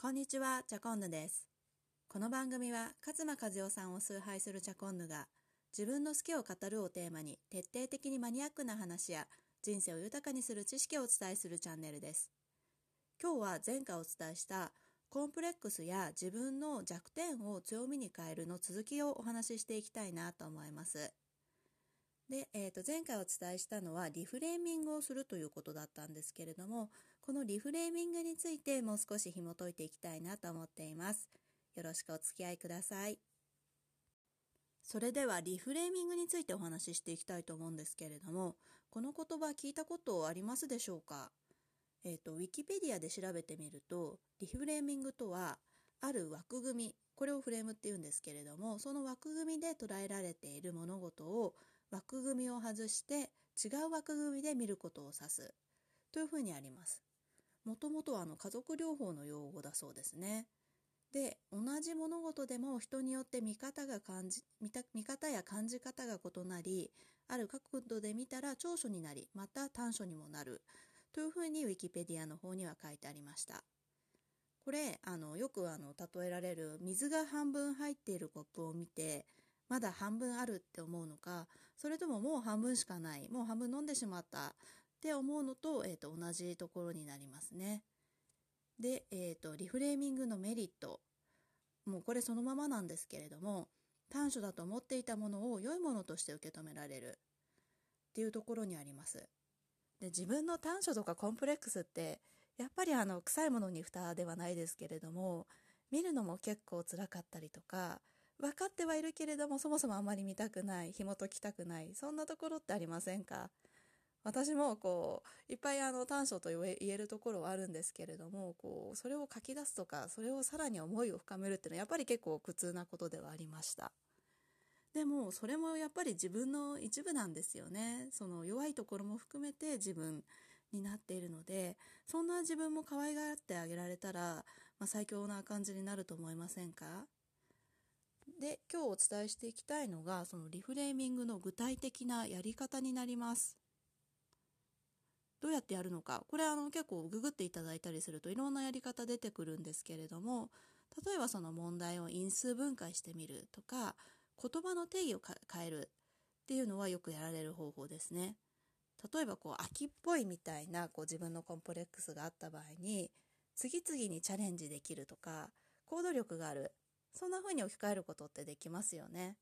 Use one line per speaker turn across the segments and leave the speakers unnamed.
こんにちは、チャコンヌです。この番組は勝間和代さんを崇拝するチャコンヌが自分の好きを語るをテーマに徹底的にマニアックな話や人生を豊かにする知識をお伝えするチャンネルです。今日は前回お伝えしたコンプレックスや自分の弱点を強みに変えるの続きをお話ししていきたいなと思います。で、えー、と前回お伝えしたのはリフレーミングをするということだったんですけれどもこのリフレーミングについてもう少し紐解いていきたいなと思っています。よろしくお付き合いください。それではリフレーミングについてお話ししていきたいと思うんですけれどもこの言葉聞いたことありますでしょうか？えっ、とウィキペディアで調べてみるとリフレーミングとはある枠組みこれをフレームって言うんですけれどもその枠組みで捉えられている物事を枠組みを外して違う枠組みで見ることを指すというふうにあります。もともとはあの家族療法の用語だそうですね。で同じ物事でも人によって見方が感じ見た見方や感じ方が異なりある角度で見たら長所になりまた短所にもなるというふうにウィキペディアの方には書いてありました。これあのよくあの例えられる水が半分入っているコップを見てまだ半分あるって思うのかそれとももう半分しかないもう半分飲んでしまったって思うのと,、えー、と同じところになりますね。で、えーと、リフレーミングのメリットもうこれそのままなんですけれども短所だと思っていたものを良いものとして受け止められるっていうところにあります。で自分の短所とかコンプレックスってやっぱりあの臭いものに蓋ではないですけれども見るのも結構辛かったりとか分かってはいるけれどもそもそもあまり見たくない紐解きたくないそんなところってありませんか？私もこういっぱいあの短所と言えるところはあるんですけれどもこうそれを書き出すとかそれをさらに思いを深めるっていうのはやっぱり結構苦痛なことではありました。でもそれもやっぱり自分の一部なんですよね。その弱いところも含めて自分になっているのでそんな自分も可愛がってあげられたら、まあ、最強な感じになると思いませんか？で今日お伝えしていきたいのがそのリフレーミングの具体的なやり方になります。どうやってやるのか。これあの結構ググっていただいたりするといろんなやり方出てくるんですけれども例えばその問題を因数分解してみるとか言葉の定義を変えるっていうのはよくやられる方法ですね。例えばこう秋っぽいみたいなこう自分のコンプレックスがあった場合に次々にチャレンジできるとか行動力がある。そんな風に置き換えることってできますよね。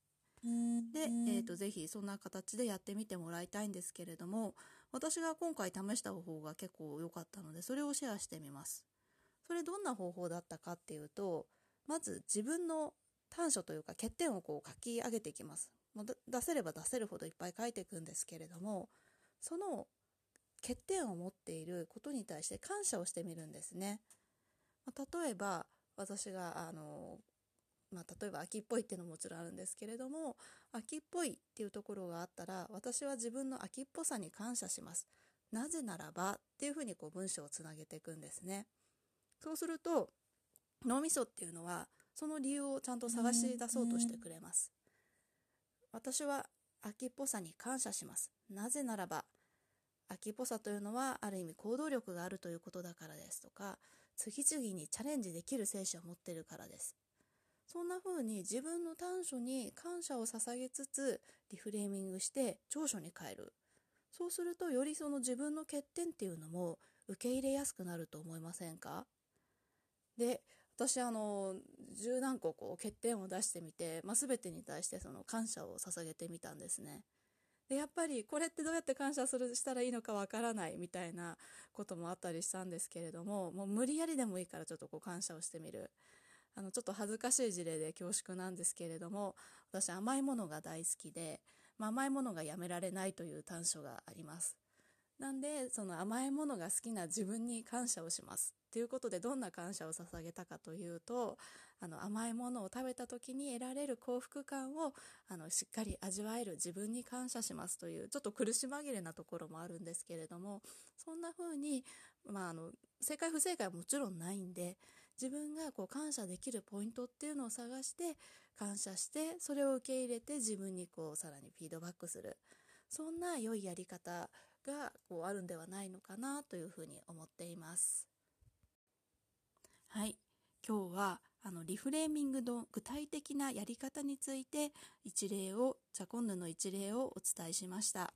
で、えーと、ぜひそんな形でやってみてもらいたいんですけれども私が今回試した方法が結構良かったのでそれをシェアしてみます。それどんな方法だったかっていうとまず自分の短所というか欠点をこう書き上げていきます。もう出せれば出せるほどいっぱい書いていくんですけれどもその欠点を持っていることに対して感謝をしてみるんですね、ま、例えば私があのまあ、例えば秋っぽいっていうのももちろんあるんですけれども秋っぽいっていうところがあったら私は自分の秋っぽさに感謝します。なぜならばっていうふうにこう文章をつなげていくんですね。そうすると脳みそっていうのはその理由をちゃんと探し出そうとしてくれます。私は秋っぽさに感謝します。なぜならば秋っぽさというのはある意味行動力があるということだからですとか次々にチャレンジできる精神を持ってるからです。そんな風に自分の短所に感謝を捧げつつリフレーミングして長所に変える。そうするとよりその自分の欠点っていうのも受け入れやすくなると思いませんか？で私あの十何個こう欠点を出してみて、まあ、全てに対してその感謝を捧げてみたんですね。でやっぱりこれってどうやって感謝するしたらいいのかわからないみたいなこともあったりしたんですけれどももう無理やりでもいいからちょっとこう感謝をしてみる。あのちょっと恥ずかしい事例で恐縮なんですけれども私甘いものが大好きで、まあ、甘いものがやめられないという短所があります。なんでその甘いものが好きな自分に感謝をします。ということでどんな感謝を捧げたかというとあの甘いものを食べた時に得られる幸福感をあのしっかり味わえる自分に感謝しますというちょっと苦し紛れなところもあるんですけれどもそんな風に、まあ、あの正解不正解はもちろんないんで自分がこう感謝できるポイントっていうのを探して感謝してそれを受け入れて自分にこうさらにフィードバックするそんな良いやり方がこうあるんではないのかなというふうに思っています。はい今日はあのリフレーミングの具体的なやり方について一例をジャコンヌの一例をお伝えしました。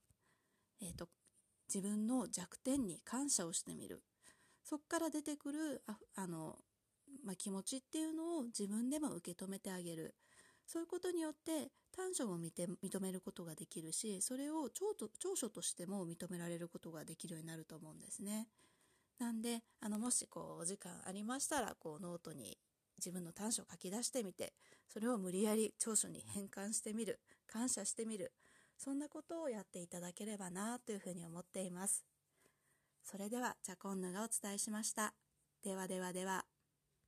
えーと、自分の弱点に感謝をしてみるそこから出てくるああの、まあ、気持ちっていうのを自分でも受け止めてあげるそういうことによって短所も認めることができるしそれを長長所としても認められることができるようになると思うんですね。なんであのもしこうお時間ありましたらこうノートに自分の短所を書き出してみてそれを無理やり長所に変換してみる感謝してみるそんなことをやっていただければなというふうに思っています。それではチャコンヌがお伝えしました。ではではでは。